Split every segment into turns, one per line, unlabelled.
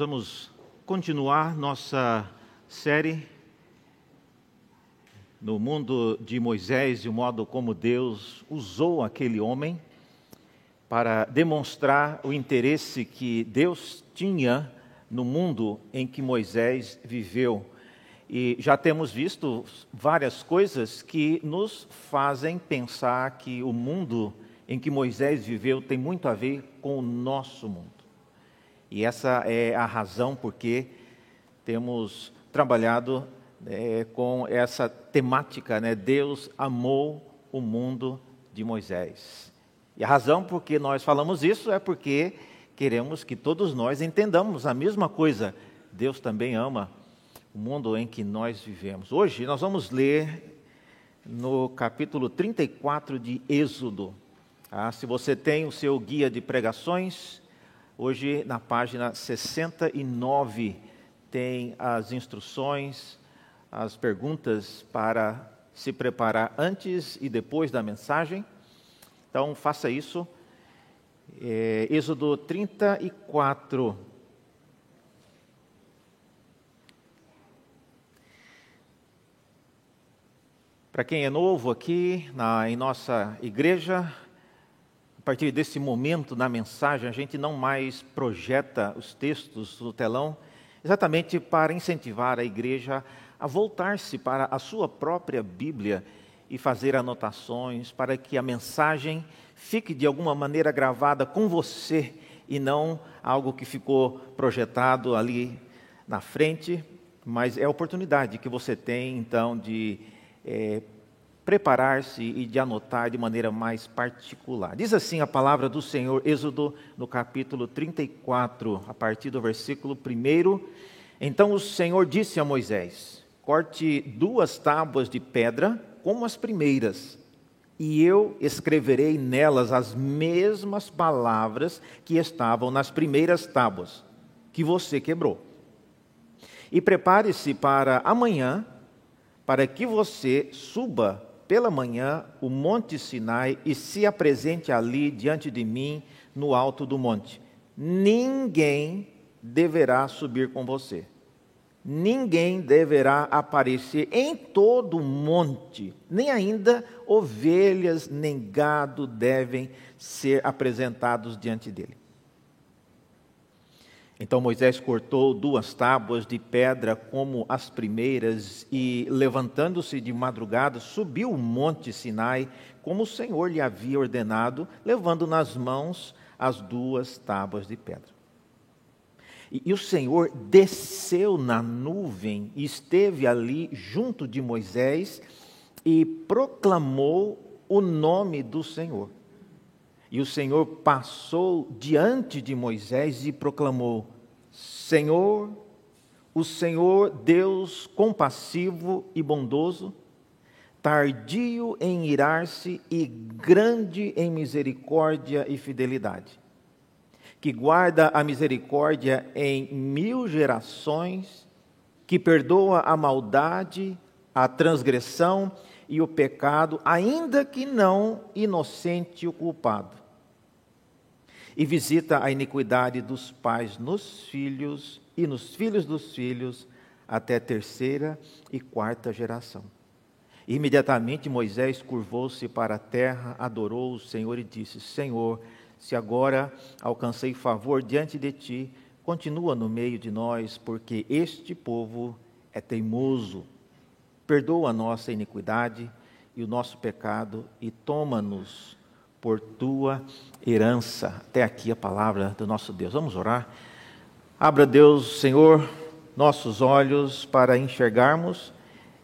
Vamos continuar nossa série no mundo de Moisés e o modo como Deus usou aquele homem para demonstrar o interesse que Deus tinha no mundo em que Moisés viveu. E já temos visto várias coisas que nos fazem pensar que o mundo em que Moisés viveu tem muito a ver com o nosso mundo. E essa é a razão porque temos trabalhado é, com essa temática, né? Deus amou o mundo de Moisés. E a razão por que nós falamos isso é porque queremos que todos nós entendamos a mesma coisa. Deus também ama o mundo em que nós vivemos. Hoje nós vamos ler no capítulo 34 de Êxodo. Ah, se você tem o seu guia de pregações, Hoje, na página 69, tem as instruções, as perguntas para se preparar antes e depois da mensagem. Então, faça isso. É, Êxodo 34. Para quem é novo aqui na, em nossa igreja, a partir desse momento na mensagem, a gente não mais projeta os textos no telão, exatamente para incentivar a igreja a voltar-se para a sua própria Bíblia e fazer anotações, para que a mensagem fique de alguma maneira gravada com você e não algo que ficou projetado ali na frente, mas é a oportunidade que você tem então de é, preparar-se e de anotar de maneira mais particular. Diz assim a palavra do Senhor, Êxodo, no capítulo 34, a partir do versículo 1. Então o Senhor disse a Moisés: Corte duas tábuas de pedra, como as primeiras, e eu escreverei nelas as mesmas palavras que estavam nas primeiras tábuas, que você quebrou. E prepare-se para amanhã, para que você suba pela manhã o monte Sinai e se apresente ali diante de mim no alto do monte. Ninguém deverá subir com você. Ninguém deverá aparecer em todo o monte, nem ainda ovelhas nem gado devem ser apresentados diante dele. Então Moisés cortou duas tábuas de pedra como as primeiras e, levantando-se de madrugada, subiu o monte Sinai, como o Senhor lhe havia ordenado, levando nas mãos as duas tábuas de pedra. E, e o Senhor desceu na nuvem e esteve ali junto de Moisés e proclamou o nome do Senhor. E o Senhor passou diante de Moisés e proclamou: Senhor, o Senhor Deus compassivo e bondoso, tardio em irar-se e grande em misericórdia e fidelidade, que guarda a misericórdia em mil gerações, que perdoa a maldade, a transgressão e o pecado, ainda que não inocente o culpado e visita a iniquidade dos pais nos filhos e nos filhos dos filhos até a terceira e quarta geração. Imediatamente Moisés curvou-se para a terra, adorou o Senhor e disse: Senhor, se agora alcancei favor diante de ti, continua no meio de nós, porque este povo é teimoso. Perdoa a nossa iniquidade e o nosso pecado e toma-nos por tua herança. Até aqui a palavra do nosso Deus. Vamos orar. Abra, Deus, Senhor, nossos olhos para enxergarmos,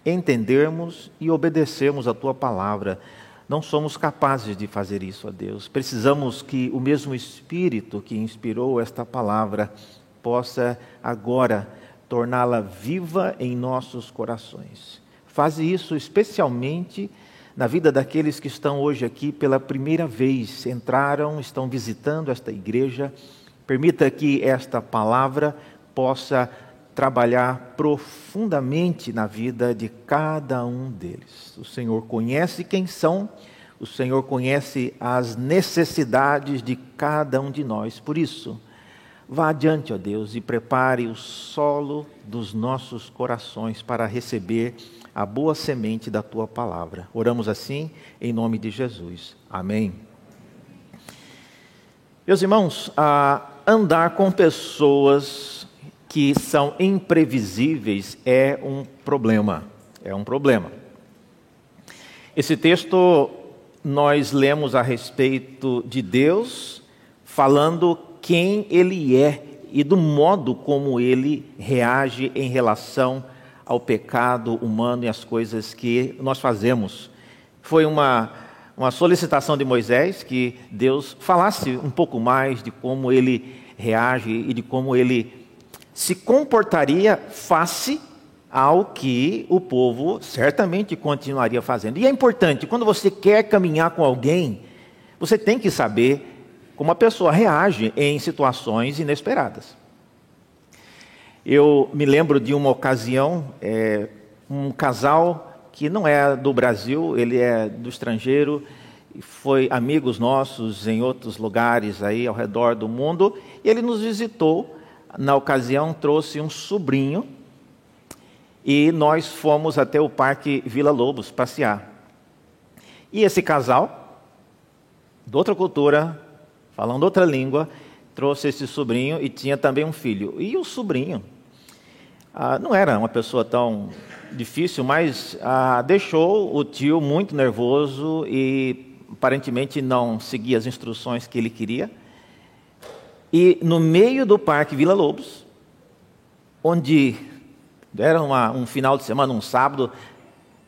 entendermos e obedecermos a tua palavra. Não somos capazes de fazer isso, ó Deus. Precisamos que o mesmo Espírito que inspirou esta palavra possa agora torná-la viva em nossos corações. Faze isso especialmente na vida daqueles que estão hoje aqui pela primeira vez, entraram, estão visitando esta igreja. Permita que esta palavra possa trabalhar profundamente na vida de cada um deles. O Senhor conhece quem são, o Senhor conhece as necessidades de cada um de nós. Por isso, Vá adiante, ó Deus, e prepare o solo dos nossos corações para receber a boa semente da tua palavra. Oramos assim em nome de Jesus. Amém. Meus irmãos, andar com pessoas que são imprevisíveis é um problema. É um problema. Esse texto nós lemos a respeito de Deus falando quem ele é e do modo como ele reage em relação ao pecado humano e às coisas que nós fazemos. Foi uma, uma solicitação de Moisés que Deus falasse um pouco mais de como ele reage e de como ele se comportaria face ao que o povo certamente continuaria fazendo. E é importante, quando você quer caminhar com alguém, você tem que saber como a pessoa reage em situações inesperadas. Eu me lembro de uma ocasião, é, um casal que não é do Brasil, ele é do estrangeiro, foi amigos nossos em outros lugares aí ao redor do mundo, e ele nos visitou. Na ocasião, trouxe um sobrinho e nós fomos até o Parque Vila Lobos passear. E esse casal, de outra cultura, falando outra língua, trouxe esse sobrinho e tinha também um filho. E o sobrinho ah, não era uma pessoa tão difícil, mas ah, deixou o tio muito nervoso e aparentemente não seguia as instruções que ele queria. E no meio do Parque Vila Lobos, onde era uma, um final de semana, um sábado,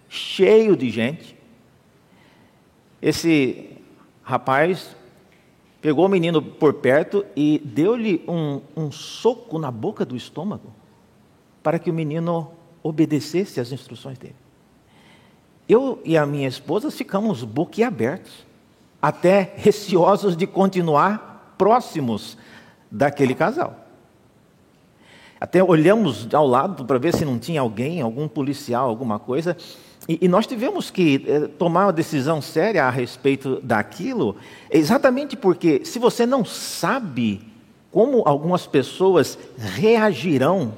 cheio de gente, esse rapaz pegou o menino por perto e deu-lhe um, um soco na boca do estômago, para que o menino obedecesse às instruções dele. Eu e a minha esposa ficamos boquiabertos, até receosos de continuar próximos daquele casal. Até olhamos ao lado para ver se não tinha alguém, algum policial, alguma coisa, e, nós tivemos que eh, tomar uma decisão séria a respeito daquilo, exatamente porque se você não sabe como algumas pessoas reagirão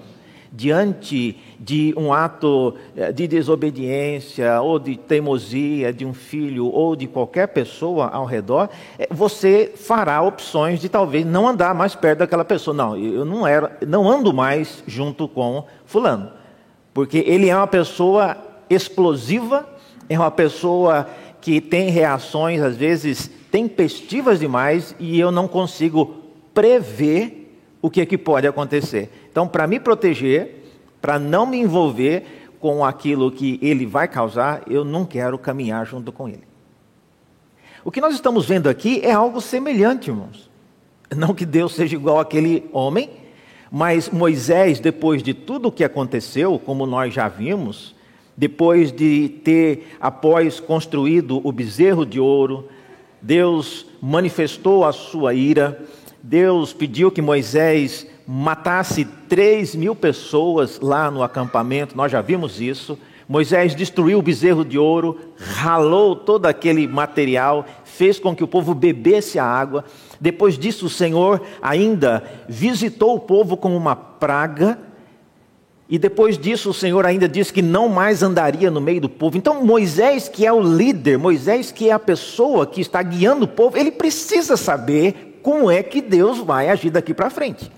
diante de um ato eh, de desobediência ou de teimosia de um filho ou de qualquer pessoa ao redor, eh, você fará opções de talvez não andar mais perto daquela pessoa. Não, eu não era, não ando mais junto com fulano, porque ele é uma pessoa explosiva, é uma pessoa que tem reações, às vezes, tempestivas demais e eu não consigo prever o que, é que pode acontecer. Então, para me proteger, para não me envolver com aquilo que ele vai causar, eu não quero caminhar junto com ele. O que nós estamos vendo aqui é algo semelhante, irmãos. Não que Deus seja igual àquele homem, mas Moisés, depois de tudo o que aconteceu, como nós já vimos, depois de ter, após construído o bezerro de ouro, Deus manifestou a sua ira, Deus pediu que Moisés matasse três mil pessoas lá no acampamento, nós já vimos isso. Moisés destruiu o bezerro de ouro, ralou todo aquele material, fez com que o povo bebesse a água. Depois disso, o Senhor ainda visitou o povo com uma praga e depois disso, o Senhor ainda disse que não mais andaria no meio do povo. Então, Moisés, que é o líder, Moisés, que é a pessoa que está guiando o povo, ele precisa saber como é que Deus vai agir daqui para frente.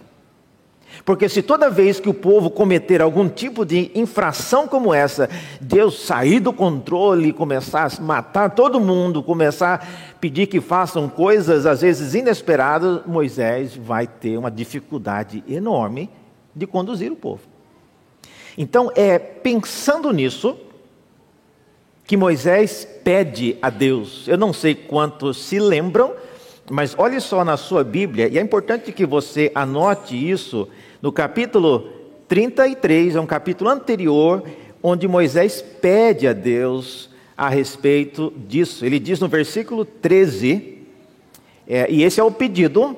Porque se toda vez que o povo cometer algum tipo de infração como essa, Deus sair do controle, começar a matar todo mundo, começar a pedir que façam coisas às vezes inesperadas, Moisés vai ter uma dificuldade enorme de conduzir o povo. Então, é pensando nisso que Moisés pede a Deus. Eu não sei quantos se lembram, mas olhe só na sua Bíblia, e é importante que você anote isso no capítulo 33, é um capítulo anterior, onde Moisés pede a Deus a respeito disso. Ele diz no versículo 13, é, e esse é o pedido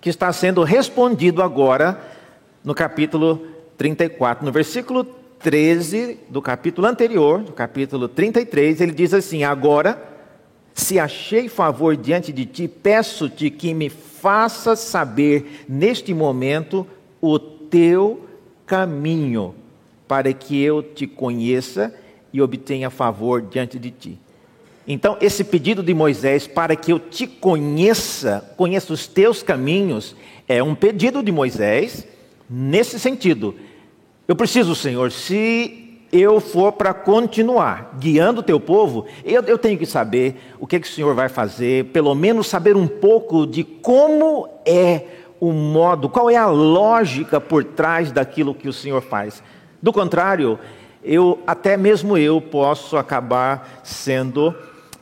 que está sendo respondido agora no capítulo 34, no versículo 13 do capítulo anterior, do capítulo 33, ele diz assim: Agora, se achei favor diante de ti, peço-te que me faça saber neste momento o teu caminho, para que eu te conheça e obtenha favor diante de ti. Então, esse pedido de Moisés para que eu te conheça, conheça os teus caminhos, é um pedido de Moisés nesse sentido. Eu preciso, Senhor, se eu for para continuar guiando o teu povo, eu, eu, tenho que saber o que, que o Senhor vai fazer, pelo menos saber um pouco de como é o modo, qual é a lógica por trás daquilo que o Senhor faz. Do contrário, eu até mesmo eu posso acabar sendo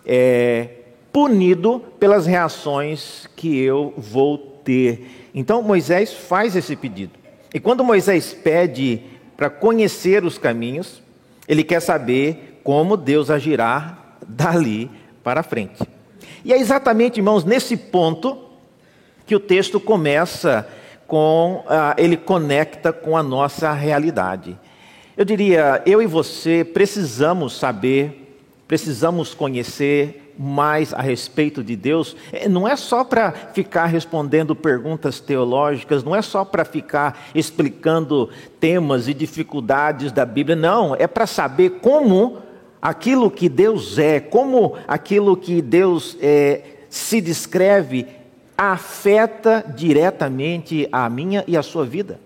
é, punido pelas reações que eu vou ter. Então Moisés faz esse pedido. E quando Moisés pede para conhecer os caminhos, ele quer saber como Deus agirá dali para frente. E é exatamente, irmãos, nesse ponto que o texto começa com, ah, ele conecta com a nossa realidade. Eu diria, eu e você precisamos saber, precisamos conhecer mais a respeito de Deus. É, não é só para ficar respondendo perguntas teológicas, não é só para ficar explicando temas e dificuldades da Bíblia, não, é para saber como aquilo que Deus é, como aquilo que Deus é, se descreve afeta diretamente a minha e a sua vida.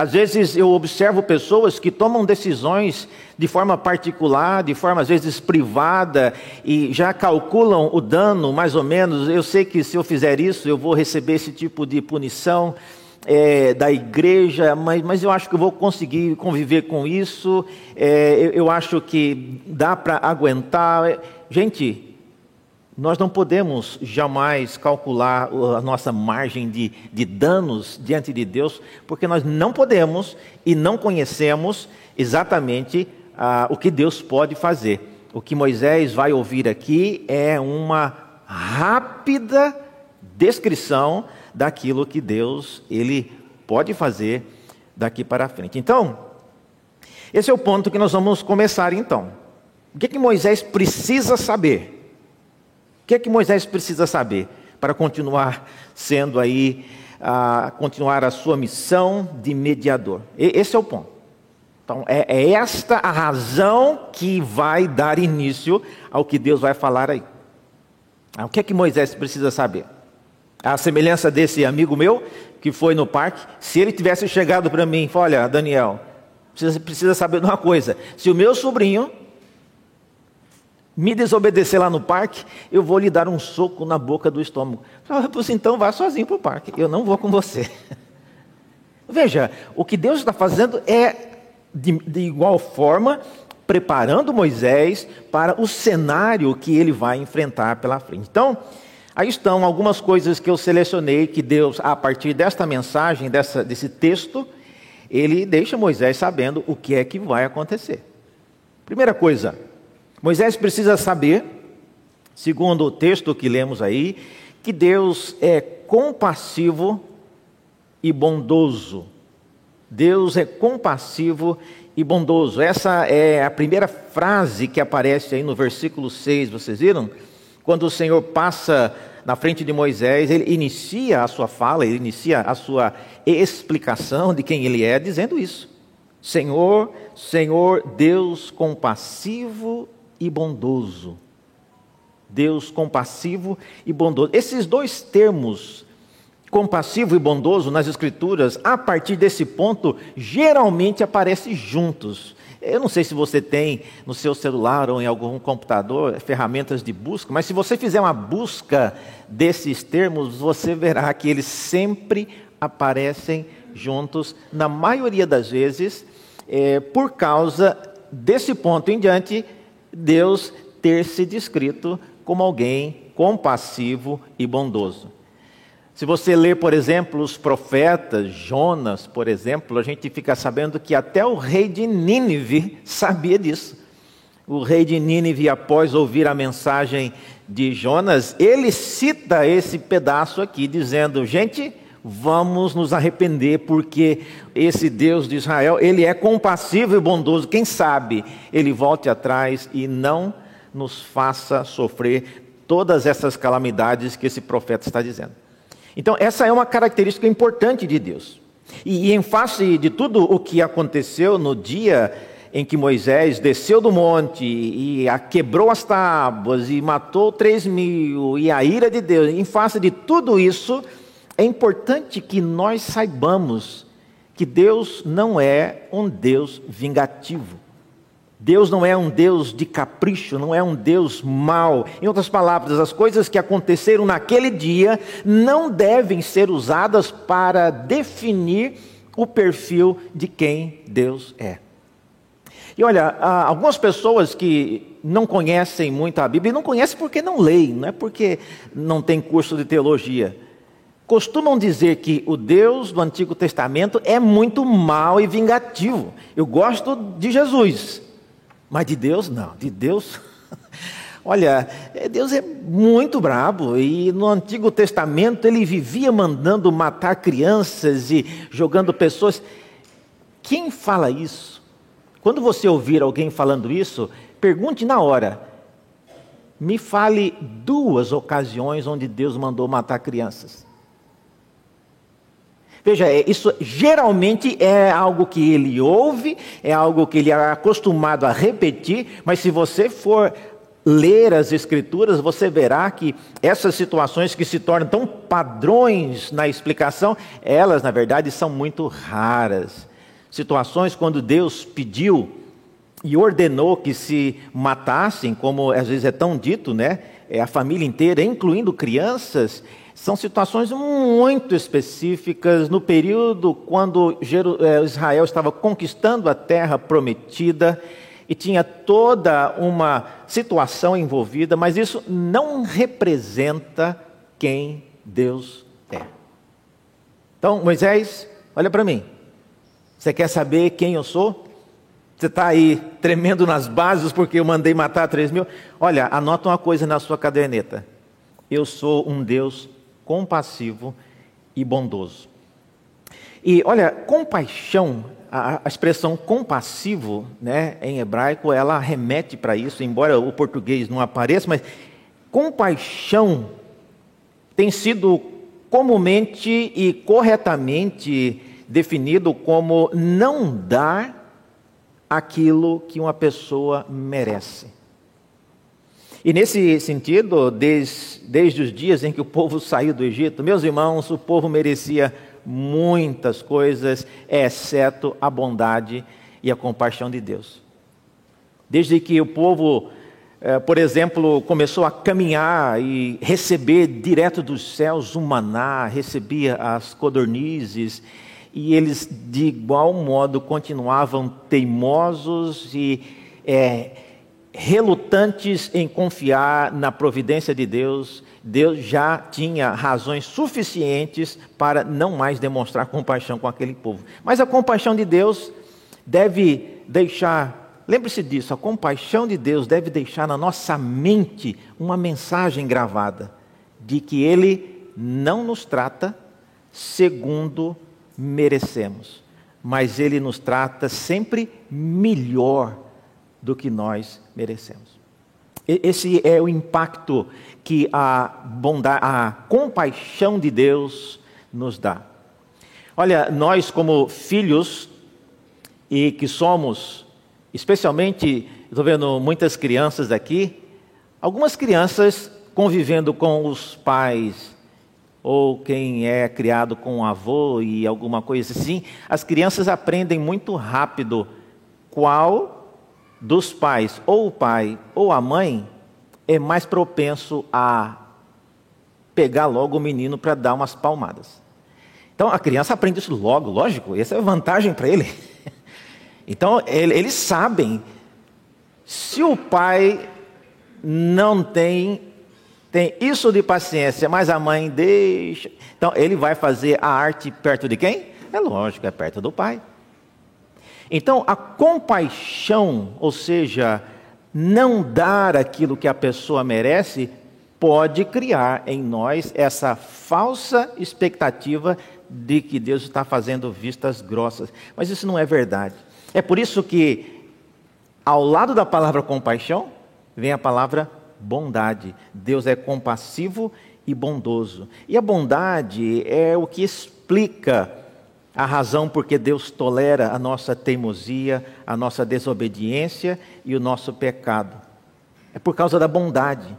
Às vezes eu observo pessoas que tomam decisões de forma particular, de forma às vezes privada, e já calculam o dano mais ou menos. Eu sei que se eu fizer isso, eu vou receber esse tipo de punição. É, da igreja, mas, mas eu acho que eu vou conseguir conviver com isso, é, eu, eu acho que dá para aguentar. Gente, nós não podemos jamais calcular a nossa margem de, de danos diante de Deus, porque nós não podemos e não conhecemos exatamente ah, o que Deus pode fazer. O que Moisés vai ouvir aqui é uma rápida descrição daquilo que Deus ele pode fazer daqui para frente. Então, esse é o ponto que nós vamos começar então. O que, é que Moisés precisa saber? Que é que Moisés precisa saber para continuar sendo aí, a, continuar a sua missão de mediador? Esse é o ponto. Então, é, é esta a razão que vai dar início ao que Deus vai falar aí. Ah, o que é que Moisés precisa saber? A semelhança desse amigo meu que foi no parque, se ele tivesse chegado para mim olha, Daniel, precisa, precisa saber de uma coisa, se o meu sobrinho me desobedecer lá no parque, eu vou lhe dar um soco na boca do estômago. Eu disse, então vá sozinho para o parque, eu não vou com você. Veja, o que Deus está fazendo é, de, de igual forma, preparando Moisés para o cenário que ele vai enfrentar pela frente. Então, aí estão algumas coisas que eu selecionei que Deus, a partir desta mensagem, dessa, desse texto, ele deixa Moisés sabendo o que é que vai acontecer. Primeira coisa, Moisés precisa saber, segundo o texto que lemos aí, que Deus é compassivo e bondoso. Deus é compassivo e bondoso. Essa é a primeira frase que aparece aí no versículo 6, vocês viram? Quando o Senhor passa na frente de Moisés, ele inicia a sua fala, ele inicia a sua explicação de quem ele é, dizendo isso: Senhor, Senhor, Deus compassivo e bondoso. Deus compassivo e bondoso. Esses dois termos, compassivo e bondoso, nas Escrituras, a partir desse ponto, geralmente aparecem juntos. Eu não sei se você tem no seu celular ou em algum computador ferramentas de busca, mas se você fizer uma busca desses termos, você verá que eles sempre aparecem juntos, na maioria das vezes, é, por causa desse ponto em diante Deus ter se descrito como alguém compassivo e bondoso. Se você ler, por exemplo, os profetas, Jonas, por exemplo, a gente fica sabendo que até o rei de Nínive sabia disso. O rei de Nínive, após ouvir a mensagem de Jonas, ele cita esse pedaço aqui, dizendo: gente, vamos nos arrepender, porque esse Deus de Israel, ele é compassivo e bondoso. Quem sabe ele volte atrás e não nos faça sofrer todas essas calamidades que esse profeta está dizendo. Então, essa é uma característica importante de Deus. E, e em face de tudo o que aconteceu no dia em que Moisés desceu do monte e quebrou as tábuas e matou três mil, e a ira de Deus, em face de tudo isso, é importante que nós saibamos que Deus não é um Deus vingativo. Deus não é um Deus de capricho, não é um Deus mau. Em outras palavras, as coisas que aconteceram naquele dia não devem ser usadas para definir o perfil de quem Deus é. E olha, algumas pessoas que não conhecem muito a Bíblia, não conhecem porque não leem, não é porque não tem curso de teologia. Costumam dizer que o Deus do Antigo Testamento é muito mau e vingativo. Eu gosto de Jesus, mas de Deus não. De Deus, olha, é, Deus é muito brabo e no Antigo Testamento ele vivia mandando matar crianças e jogando pessoas. Quem fala isso? Quando você ouvir alguém falando isso, pergunte na hora. Me fale duas ocasiões onde Deus mandou matar crianças. Veja, é, isso geralmente é algo que ele ouve, é algo que ele é acostumado a repetir, mas se você for ler as Escrituras, você verá que essas situações que se tornam tão padrões na explicação, elas, na verdade, são muito raras situações quando Deus pediu e ordenou que se matassem, como às vezes é tão dito, né? É a família inteira, incluindo crianças, são situações muito específicas no período quando é, Israel estava conquistando a terra prometida e tinha toda uma situação envolvida, mas isso não representa quem Deus é. Então, Moisés, olha para mim. Você quer saber quem eu sou? Você está aí tremendo nas bases porque eu mandei matar três mil? Olha, anota uma coisa na sua caderneta. Eu sou um Deus compassivo e bondoso. E olha, compaixão, a, expressão compassivo, né, em hebraico, ela remete para isso, embora o português não apareça, mas compaixão tem sido comumente e corretamente definido como não dar aquilo que uma pessoa merece. E nesse sentido, desde, desde os dias em que o povo saiu do Egito, meus irmãos, o povo merecia muitas coisas, exceto a bondade e a compaixão de Deus. Desde que o povo, eh, por exemplo, começou a caminhar e receber direto dos céus um maná, recebia as codornizes e eles de igual modo continuavam teimosos e é, relutantes em confiar na providência de Deus. Deus já tinha razões suficientes para não mais demonstrar compaixão com aquele povo. Mas a compaixão de Deus deve deixar, lembre-se disso, a compaixão de Deus deve deixar na nossa mente uma mensagem gravada de que Ele não nos trata segundo merecemos, mas Ele nos trata sempre melhor do que nós merecemos. Esse é o impacto que a bondade, a compaixão de Deus nos dá. Olha, nós como filhos e que somos, especialmente, estou vendo muitas crianças aqui, algumas crianças convivendo com os pais ou quem é criado com um avô e alguma coisa assim, as crianças aprendem muito rápido qual dos pais, ou o pai ou a mãe, é mais propenso a pegar logo o menino para dar umas palmadas. Então a criança aprende isso logo, lógico, essa é vantagem para ele. Então eles sabem, se o pai não tem tem isso de paciência, mas a mãe deixa. Então ele vai fazer a arte perto de quem? É lógico, é perto do pai. Então a compaixão, ou seja, não dar aquilo que a pessoa merece, pode criar em nós essa falsa expectativa de que Deus está fazendo vistas grossas. Mas isso não é verdade. É por isso que, ao lado da palavra compaixão, vem a palavra bondade. Deus é compassivo e bondoso. E a bondade é o que explica a razão por que Deus tolera a nossa teimosia, a nossa desobediência e o nosso pecado. É por causa da bondade.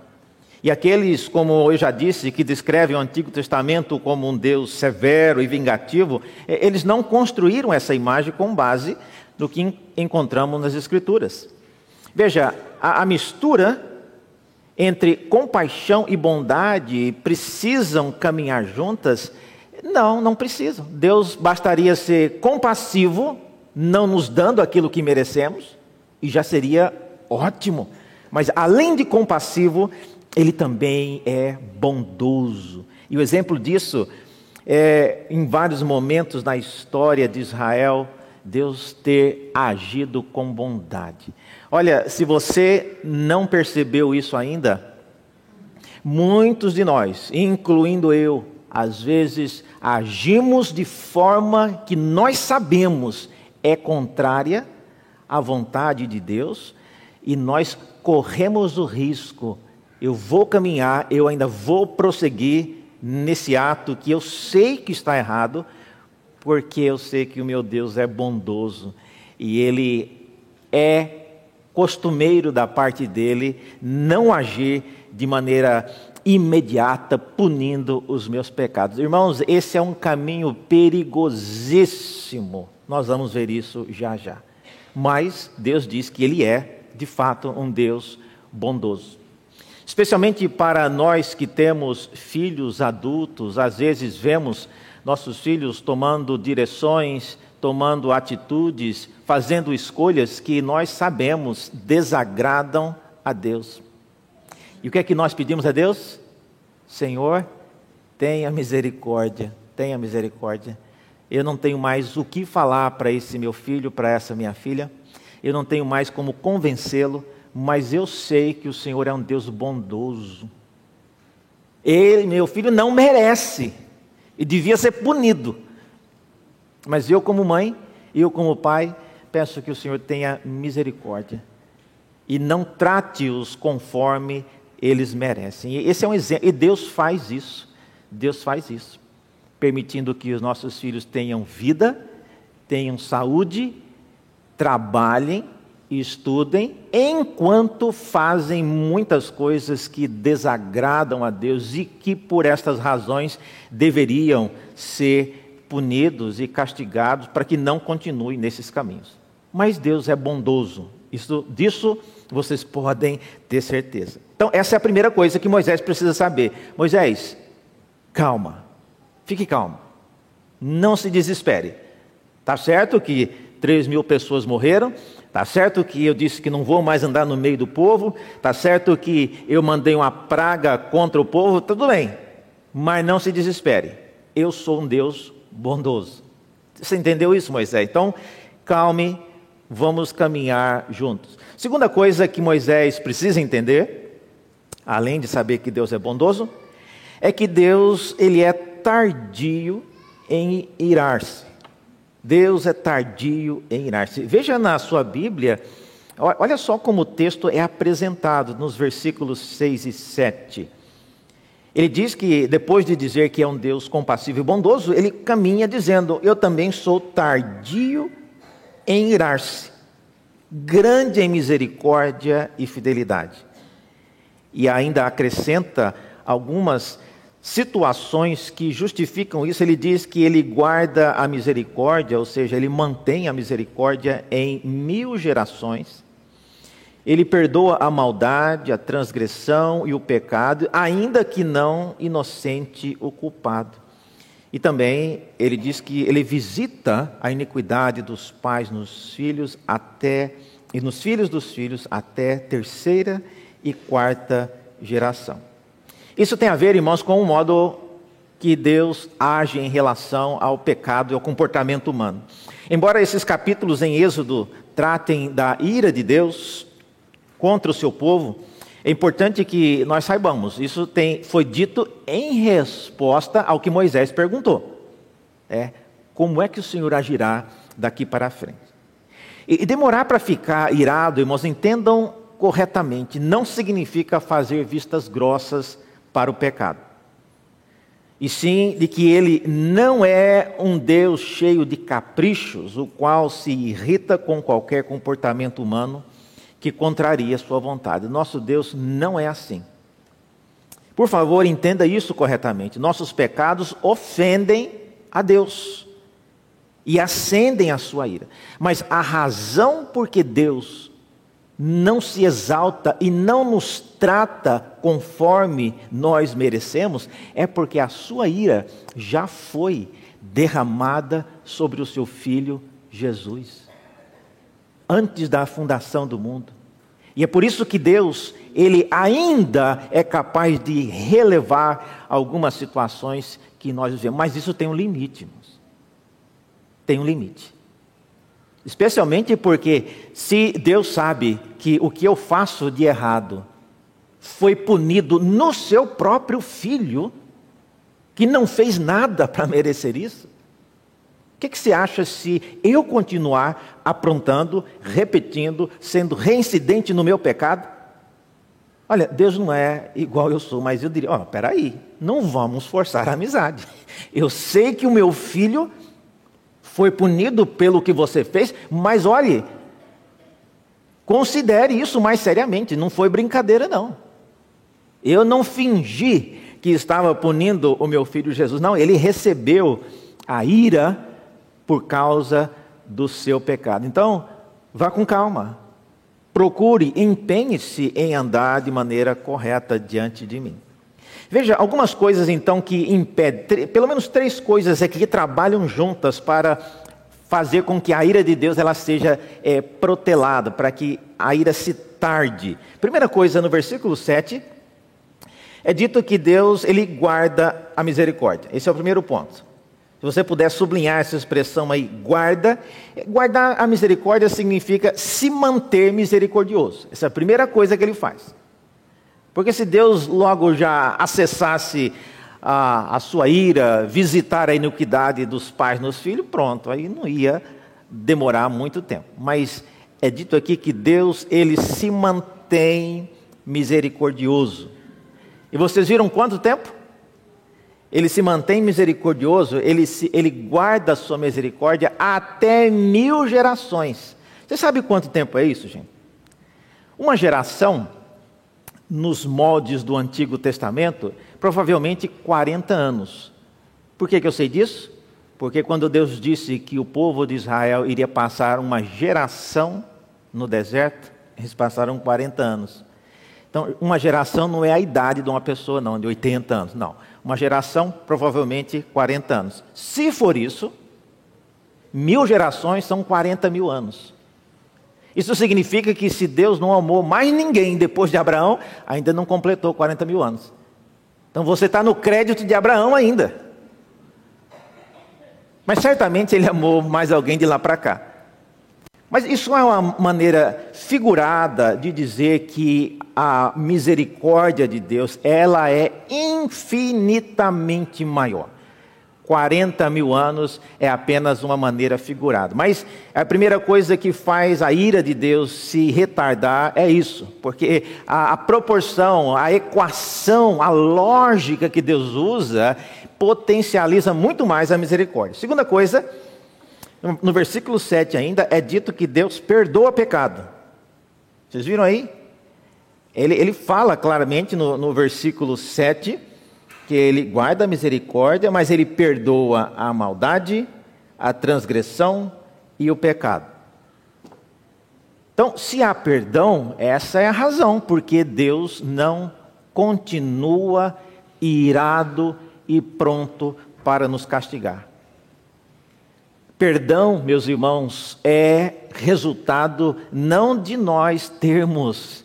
E aqueles, como eu já disse, que descrevem o Antigo Testamento como um Deus severo e vingativo, é, eles não construíram essa imagem com base no que encontramos nas Escrituras. Veja, a, a mistura entre compaixão e bondade precisam caminhar juntas? Não, não precisam. Deus bastaria ser compassivo, não nos dando aquilo que merecemos, e já seria ótimo. Mas além de compassivo, ele também é bondoso. E o exemplo disso é em vários momentos na história de Israel, Deus ter agido com bondade. Olha, se você não percebeu isso ainda, muitos de nós, incluindo eu, às vezes agimos de forma que nós sabemos é contrária à vontade de Deus e nós corremos o risco. Eu vou caminhar, eu ainda vou prosseguir nesse ato que eu sei que está errado, porque eu sei que o meu Deus é bondoso e ele é costumeiro da parte dele não agir de maneira imediata, punindo os meus pecados. Irmãos, esse é um caminho perigosíssimo. Nós vamos ver isso já já. Mas Deus diz que Ele é, de fato, um Deus bondoso. Especialmente para nós que temos filhos adultos, às vezes vemos nossos filhos tomando direções, tomando atitudes, fazendo escolhas que nós sabemos desagradam a Deus. E o que é que nós pedimos a Deus? Senhor, tenha misericórdia, tenha misericórdia. Eu não tenho mais o que falar para esse meu filho, para essa minha filha. Eu não tenho mais como convencê-lo, mas eu sei que o Senhor é um Deus bondoso. Ele, meu filho, não merece e devia ser punido. Mas eu, como mãe, eu, como pai, peço que o Senhor tenha misericórdia e não trate-os conforme eles merecem. Esse é um exemplo, e Deus faz isso. Deus faz isso, permitindo que os nossos filhos tenham vida, tenham saúde, trabalhem estudem, enquanto fazem muitas coisas que desagradam a Deus e que por estas razões deveriam ser punidos e castigados para que não continuem nesses caminhos. Mas Deus é bondoso. Isso, disso vocês podem ter certeza. Então, essa é a primeira coisa que Moisés precisa saber. Moisés, calma, fique calmo, não se desespere. Tá certo que 3 mil pessoas morreram, tá certo que eu disse que não vou mais andar no meio do povo, tá certo que eu mandei uma praga contra o povo, tudo bem, mas não se desespere. Eu sou um Deus bondoso. Você entendeu isso, Moisés? Então, calme, vamos caminhar juntos. Segunda coisa que Moisés precisa entender, além de saber que Deus é bondoso, é que Deus ele é tardio em irar-se. Deus é tardio em irar-se. Veja na sua Bíblia, olha só como o texto é apresentado nos versículos 6 e 7. Ele diz que, depois de dizer que é um Deus compassivo e bondoso, ele caminha dizendo: Eu também sou tardio em irar-se, grande em misericórdia e fidelidade. E ainda acrescenta algumas situações que justificam isso. Ele diz que ele guarda a misericórdia, ou seja, ele mantém a misericórdia em mil gerações. Ele perdoa a maldade, a transgressão e o pecado, ainda que não inocente o culpado. E também ele diz que ele visita a iniquidade dos pais nos filhos até e nos filhos dos filhos até terceira e quarta geração. Isso tem a ver, irmãos, com o modo que Deus age em relação ao pecado e ao comportamento humano. Embora esses capítulos em Êxodo tratem da ira de Deus contra o seu povo, é importante que nós saibamos, isso tem, foi dito em resposta ao que Moisés perguntou. É, como é que o Senhor agirá daqui para frente? E, e demorar para ficar irado, irmãos, entendam corretamente, não significa fazer vistas grossas para o pecado. e sim de que ele não é um Deus cheio de caprichos, o qual se irrita com qualquer comportamento humano que contraria sua vontade. Nosso Deus não é assim. Por favor, entenda isso corretamente. Nossos pecados ofendem a Deus e acendem a sua ira. Mas a razão por que Deus não se exalta e não nos trata conforme nós merecemos é porque a sua ira já foi derramada sobre o seu filho Jesus antes da fundação do mundo. E é por isso que Deus, ele ainda é capaz de relevar algumas situações que nós vivemos, mas isso tem um limite, irmãos. Tem um limite. Especialmente porque se Deus sabe que o que eu faço de errado foi punido no seu próprio filho, que não fez nada para merecer isso, que, que você acha se eu continuar aprontando, repetindo, sendo reincidente no meu pecado? Olha, Deus não é igual eu sou, mas eu diria: ó, oh, peraí, não vamos forçar a amizade. Eu sei que o meu filho foi punido pelo que você fez, mas olhe, considere isso mais seriamente, não foi brincadeira, não. Eu não fingi que estava punindo o meu filho Jesus, não, ele recebeu a ira por causa do seu pecado. Então, vá com calma, procure, empenhe-se em andar de maneira correta diante de mim. Veja, algumas coisas então que impedem, pelo menos três coisas aqui que trabalham juntas para fazer com que a ira de Deus ela seja é, protelada, para que a ira se tarde. Primeira coisa, no versículo 7, é dito que Deus ele guarda a misericórdia. Esse é o primeiro ponto. Se você puder sublinhar essa expressão aí, guarda. Guardar a misericórdia significa se manter misericordioso. Essa é a primeira coisa que ele faz. Porque se Deus logo já acessasse a, a sua ira, visitar a iniquidade dos pais nos filhos, pronto, aí não ia demorar muito tempo. Mas é dito aqui que Deus, ele se mantém misericordioso. E vocês viram quanto tempo? Ele se mantém misericordioso, ele, se, ele guarda a sua misericórdia até mil gerações. Você sabe quanto tempo é isso, gente? Uma geração nos moldes do Antigo Testamento, provavelmente 40 anos. Por que, que eu sei disso? Porque quando Deus disse que o povo de Israel iria passar uma geração no deserto, eles passaram 40 anos. Então, uma geração não é a idade de uma pessoa, não, de 80 anos, não. Uma geração, provavelmente 40 anos. Se for isso, mil gerações são 40 mil anos. Isso significa que se Deus não amou mais ninguém depois de Abraão, ainda não completou 40 mil anos. Então você está no crédito de Abraão ainda. Mas certamente ele amou mais alguém de lá para cá. Mas isso é uma maneira figurada de dizer que a misericórdia de Deus, ela é infinitamente maior. 40 mil anos é apenas uma maneira figurada. Mas a primeira coisa que faz a ira de Deus se retardar é isso, porque a, a proporção, a equação, a lógica que Deus usa potencializa muito mais a misericórdia. Segunda coisa, no, versículo 7 ainda, é dito que Deus perdoa pecado. Vocês viram aí? Ele, ele fala claramente no, no versículo 7 que ele guarda a misericórdia, mas ele perdoa a maldade, a transgressão e o pecado. Então, se há perdão, essa é a razão porque Deus não continua irado e pronto para nos castigar. Perdão, meus irmãos, é resultado não de nós termos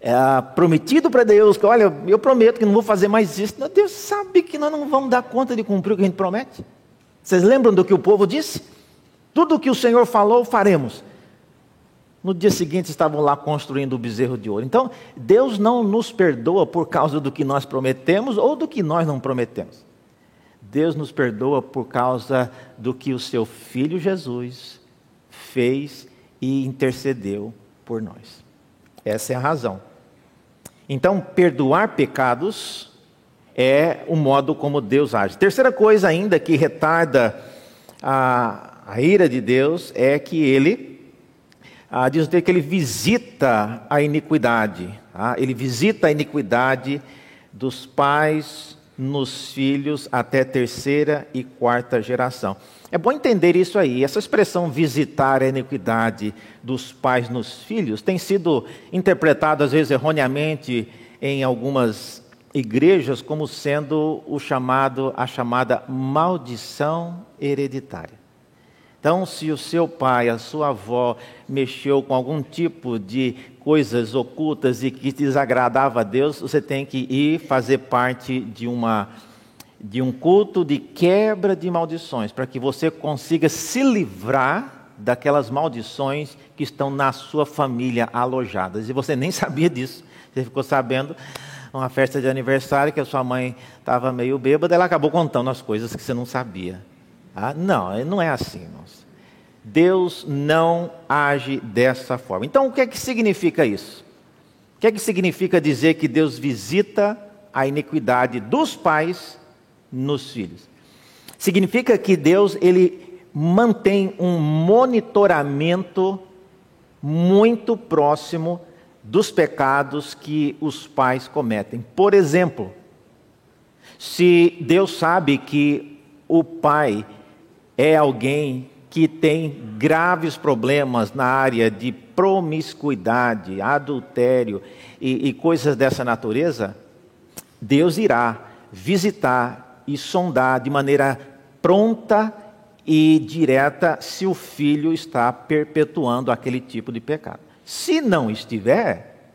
é, prometido para Deus, que olha, eu prometo que não vou fazer mais isso. Deus sabe que nós não vamos dar conta de cumprir o que a gente promete. Vocês lembram do que o povo disse? Tudo o que o Senhor falou, faremos. No dia seguinte estavam lá construindo o bezerro de ouro. Então, Deus não nos perdoa por causa do que nós prometemos ou do que nós não prometemos. Deus nos perdoa por causa do que o seu filho Jesus fez e intercedeu por nós. Essa é a razão. Então, perdoar pecados é o modo como Deus age. Terceira coisa ainda que retarda a, a ira de Deus é que ele, ah, diz o que ele visita a iniquidade. Ah, ele visita a iniquidade dos pais nos filhos até terceira e quarta geração. É bom entender isso aí. Essa expressão visitar a iniquidade dos pais nos filhos tem sido interpretada às vezes erroneamente em algumas igrejas como sendo o chamado a chamada maldição hereditária. Então, se o seu pai, a sua avó mexeu com algum tipo de coisas ocultas e que desagradava a Deus, você tem que ir fazer parte de uma de um culto de quebra de maldições, para que você consiga se livrar daquelas maldições que estão na sua família alojadas. E você nem sabia disso. Você ficou sabendo uma festa de aniversário que a sua mãe estava meio bêbada, ela acabou contando as coisas que você não sabia. Ah, não, não é assim, irmãos. Deus não age dessa forma. Então, o que é que significa isso? O que é que significa dizer que Deus visita a iniquidade dos pais nos filhos? Significa que Deus ele mantém um monitoramento muito próximo dos pecados que os pais cometem. Por exemplo, se Deus sabe que o pai é alguém que tem graves problemas na área de promiscuidade, adultério e, e coisas dessa natureza, Deus irá visitar e sondar de maneira pronta e direta se o filho está perpetuando aquele tipo de pecado. Se não estiver,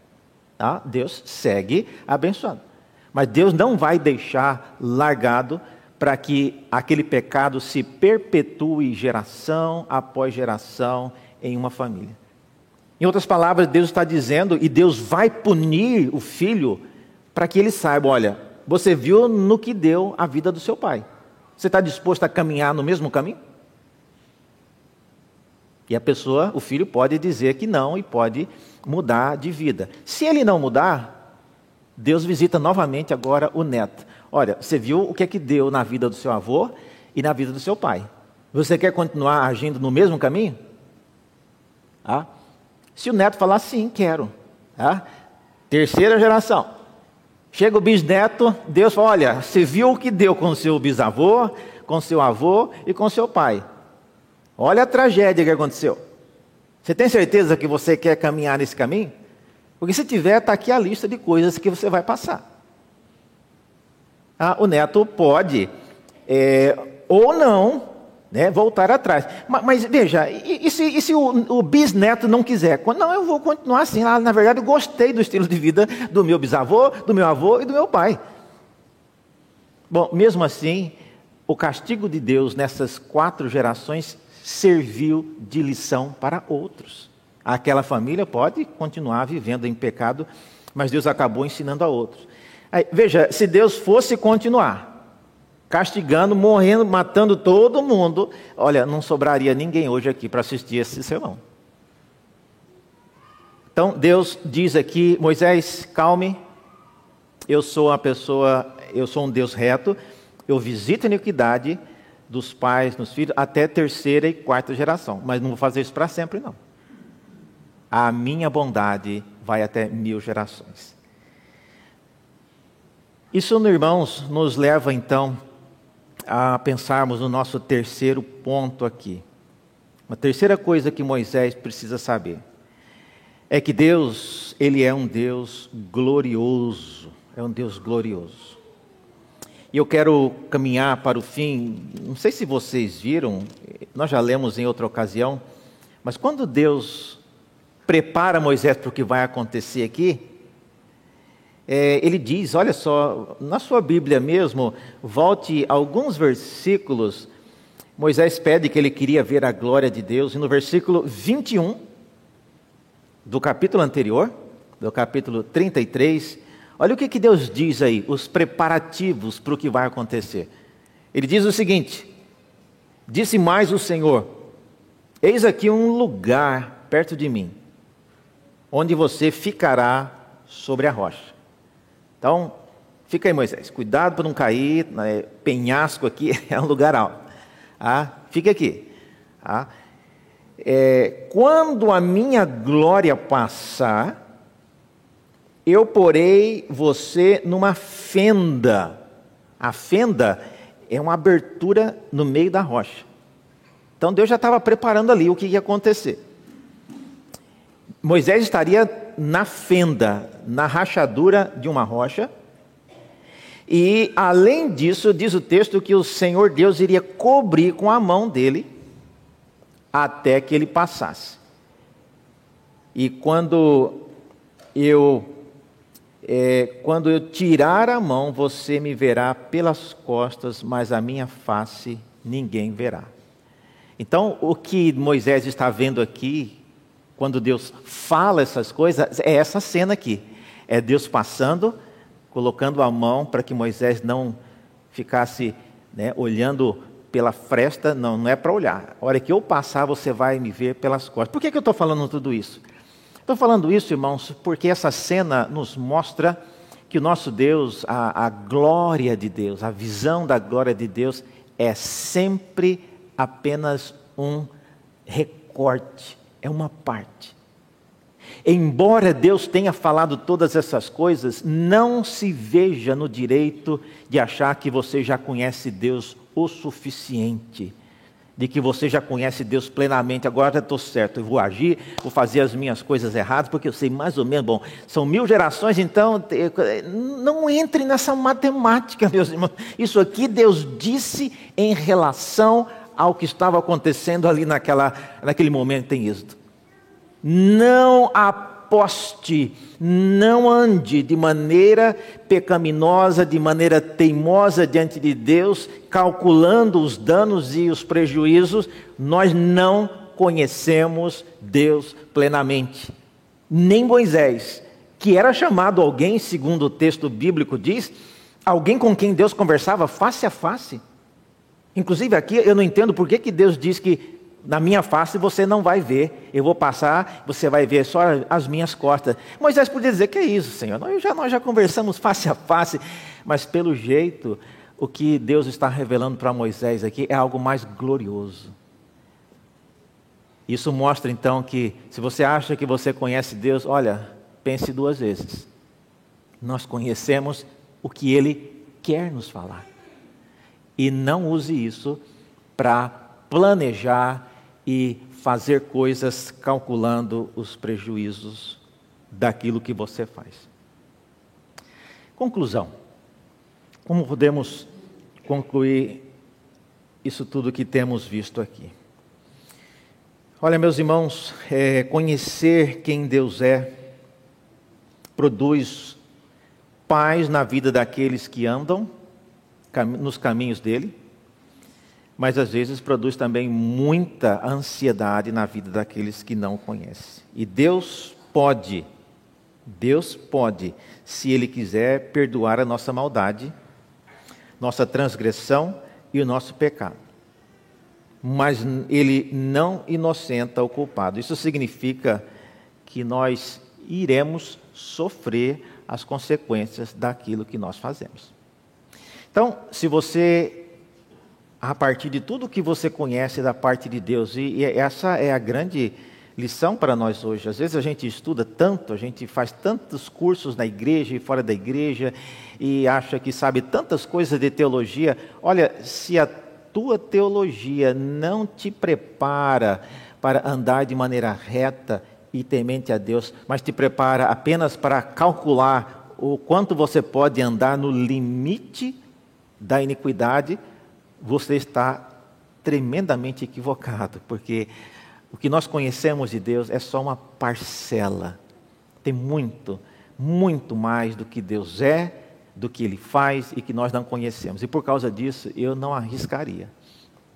tá? Deus segue abençoando. Mas Deus não vai deixar largado para que aquele pecado se perpetue geração após geração em uma família. Em outras palavras, Deus está dizendo, e Deus vai punir o filho para que ele saiba: olha, você viu no que deu a vida do seu pai. Você está disposto a caminhar no mesmo caminho? E a pessoa, o filho, pode dizer que não e pode mudar de vida. Se ele não mudar, Deus visita novamente agora o neto. Olha, você viu o que é que deu na vida do seu avô e na vida do seu pai. Você quer continuar agindo no mesmo caminho? Ah? Se o neto falar sim, quero. Ah? Terceira geração. Chega o bisneto, Deus fala: olha, você viu o que deu com seu bisavô, com seu avô e com seu pai. Olha a tragédia que aconteceu. Você tem certeza que você quer caminhar nesse caminho? Porque se tiver, está aqui a lista de coisas que você vai passar. Ah, o neto pode, é, ou não, né, voltar atrás. Mas, mas veja, e, e, se, e se o, o, bisneto não quiser? Não, eu vou continuar assim. Ah, na verdade, eu gostei do estilo de vida do meu bisavô, do meu avô e do meu pai. Bom, mesmo assim, o castigo de Deus nessas quatro gerações serviu de lição para outros. Aquela família pode continuar vivendo em pecado, mas Deus acabou ensinando a outros. Aí, veja, se Deus fosse continuar castigando, morrendo, matando todo mundo, olha, não sobraria ninguém hoje aqui para assistir esse sermão. Então Deus diz aqui, Moisés, calme, eu sou uma pessoa, eu sou um Deus reto, eu visito a iniquidade, dos pais nos filhos até terceira e quarta geração. Mas não vou fazer isso para sempre, não. A minha bondade vai até mil gerações. Isso, irmãos, nos leva então a pensarmos no nosso terceiro ponto aqui. Uma terceira coisa que Moisés precisa saber é que Deus, ele é um Deus glorioso, é um Deus glorioso. E eu quero caminhar para o fim. Não sei se vocês viram, nós já lemos em outra ocasião, mas quando Deus prepara Moisés para o que vai acontecer aqui, é, ele diz: olha só, na sua Bíblia mesmo, volte alguns versículos. Moisés pede que ele queria ver a glória de Deus, e no versículo 21 do capítulo anterior, do capítulo 33, Olha o que, que Deus diz aí, os preparativos para o que vai acontecer. Ele diz o seguinte: Disse mais o Senhor: Eis aqui um lugar perto de mim, onde você ficará sobre a rocha. Então, Fica aí, Moisés. Cuidado para não cair. Né? Penhasco aqui é um lugar alto. Ah, fica aqui. Ah, é, quando a minha glória passar, eu porei você numa fenda. A fenda é uma abertura no meio da rocha. Então Deus já estava preparando ali o que ia acontecer. Moisés estaria na fenda, na rachadura de uma rocha e além disso, diz o texto que o Senhor Deus iria cobrir com a mão dele até que ele passasse. E quando eu é, quando eu tirar a mão, você me verá pelas costas, mas a minha face ninguém verá. Então, o que Moisés está vendo aqui, quando Deus fala essas coisas, é essa cena aqui. É Deus passando colocando a mão para que Moisés não ficasse né, olhando pela fresta, não, não é para olhar. A hora que eu passar, você vai me ver pelas costas. Por que, que eu estou falando tudo isso? Estou falando isso, irmãos, porque essa cena nos mostra que o nosso Deus, a, a glória de Deus, a visão da glória de Deus é sempre apenas um recorte, é uma parte. Embora Deus tenha falado todas essas coisas, não se veja no direito de achar que você já conhece Deus o suficiente, de que você já conhece Deus plenamente. Agora estou certo, eu vou agir, vou fazer as minhas coisas erradas, porque eu sei mais ou menos. Bom, são mil gerações, então não entre nessa matemática, meus irmãos. Isso aqui Deus disse em relação ao que estava acontecendo ali naquela, naquele momento em Êxodo não aposte, não ande de maneira pecaminosa, de maneira teimosa diante de Deus, calculando os danos e os prejuízos, nós não conhecemos Deus plenamente. Nem Moisés, que era chamado alguém, segundo o texto bíblico diz, alguém com quem Deus conversava face a face. Inclusive aqui eu não entendo por que, que Deus diz que na minha face você não vai ver. Eu vou passar, você vai ver só as minhas costas. Moisés podia dizer: Que é isso, Senhor? Nós já, nós já conversamos face a face. Mas pelo jeito, o que Deus está revelando para Moisés aqui é algo mais glorioso. Isso mostra então que, se você acha que você conhece Deus, olha, pense duas vezes. Nós conhecemos o que Ele quer nos falar. E não use isso para planejar e fazer coisas calculando os prejuízos daquilo que você faz. Conclusão. Como podemos concluir isso tudo que temos visto aqui? Olha, meus irmãos, é, conhecer quem Deus é produz paz na vida daqueles que andam nos caminhos dele mas às vezes produz também muita ansiedade na vida daqueles que não conhecem. E Deus pode, Deus pode, se Ele quiser, perdoar a nossa maldade, nossa transgressão e o nosso pecado. Mas Ele não inocenta o culpado. Isso significa que nós iremos sofrer as consequências daquilo que nós fazemos. Então, se você a partir de tudo que você conhece da parte de Deus. E, e essa é a grande lição para nós hoje. Às vezes a gente estuda tanto, a gente faz tantos cursos na igreja e fora da igreja e acha que sabe tantas coisas de teologia. Olha, se a tua teologia não te prepara para andar de maneira reta e temente a Deus, mas te prepara apenas para calcular o quanto você pode andar no limite da iniquidade, você está tremendamente equivocado, porque o que nós conhecemos de Deus é só uma parcela. Tem muito, muito mais do que Deus é, do que Ele faz e que nós não conhecemos. E por causa disso, eu não arriscaria.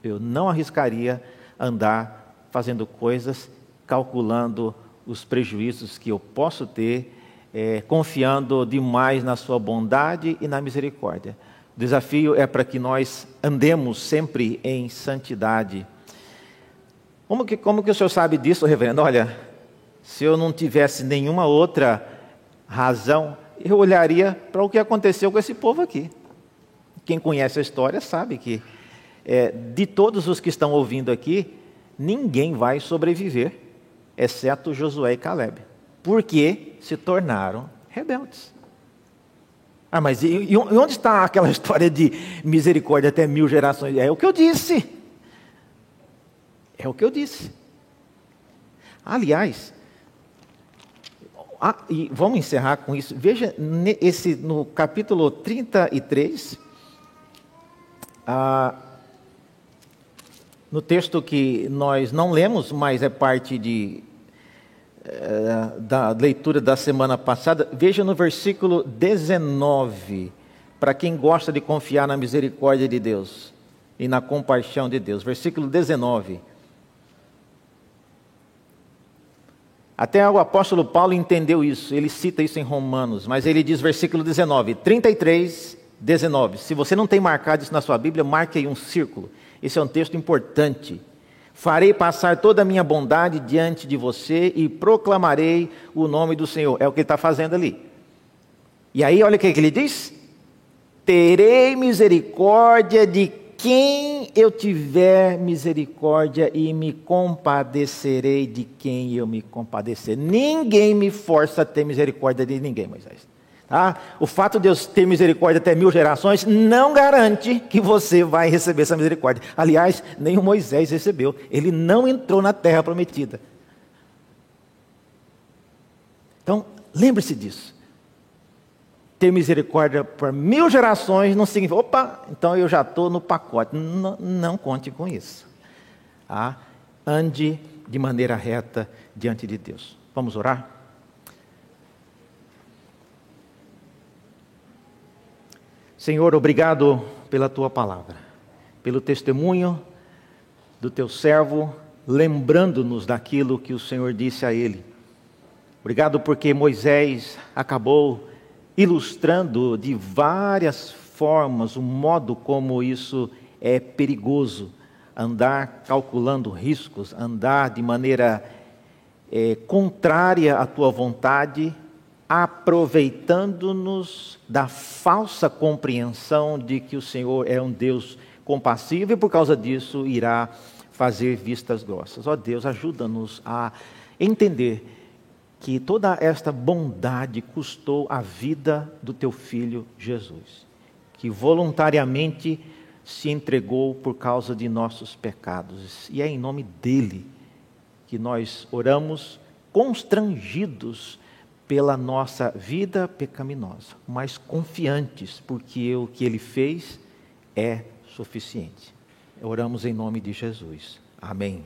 Eu não arriscaria andar fazendo coisas, calculando os prejuízos que eu posso ter, é, confiando demais na Sua bondade e na misericórdia. O desafio é para que nós andemos sempre em santidade. Como que, como que o senhor sabe disso, reverendo? Olha, se eu não tivesse nenhuma outra razão eu olharia para o que aconteceu com esse povo aqui. Quem conhece a história sabe que é, de todos os que estão ouvindo aqui, ninguém vai sobreviver, exceto Josué e Caleb, porque se tornaram rebeldes. Ah, mas e, e onde está aquela história de misericórdia até mil gerações? É o que eu disse. É o que eu disse. Aliás, e vamos encerrar com isso. Veja esse, no capítulo 33, ah, no texto que nós não lemos, mas é parte de, é, da leitura da semana passada, veja no versículo 19, para quem gosta de confiar na misericórdia de Deus e na compaixão de Deus. Versículo 19. Até o apóstolo Paulo entendeu isso, ele cita isso em Romanos, mas ele diz, versículo 19, 33, 19. Se você não tem marcado isso na sua Bíblia, marque aí um círculo. Esse é um texto importante. Farei passar toda a minha bondade diante de você e proclamarei o nome do Senhor. É o que ele está fazendo ali. E aí, olha o que ele diz: Terei misericórdia de quem eu tiver misericórdia e me compadecerei de quem eu me compadecer. Ninguém me força a ter misericórdia de ninguém, Moisés. Tá? O fato de Deus ter misericórdia até mil gerações não garante que você vai receber essa misericórdia. Aliás, nem o Moisés recebeu. Ele não entrou na terra prometida. Então, lembre-se disso ter misericórdia por mil gerações não significa, opa, então eu já estou no pacote. Não, não, conte com isso. Ah, ande de maneira reta diante de Deus. Vamos orar? Senhor, obrigado pela tua palavra, pelo testemunho do teu servo, lembrando-nos daquilo que o Senhor disse a ele. Obrigado porque Moisés acabou ilustrando de várias formas o modo como isso é perigoso. Andar calculando riscos, andar de maneira é, contrária à tua vontade, aproveitando-nos da falsa compreensão de que o Senhor é um Deus compassivo e por causa disso irá fazer vistas grossas. Ó Deus, ajuda-nos a entender que toda esta bondade custou a vida do teu filho Jesus, que voluntariamente se entregou por causa de nossos pecados. E é em nome dele que nós oramos constrangidos pela nossa vida pecaminosa, mas confiantes, porque o que ele fez é suficiente. Oramos em nome de Jesus. Amém.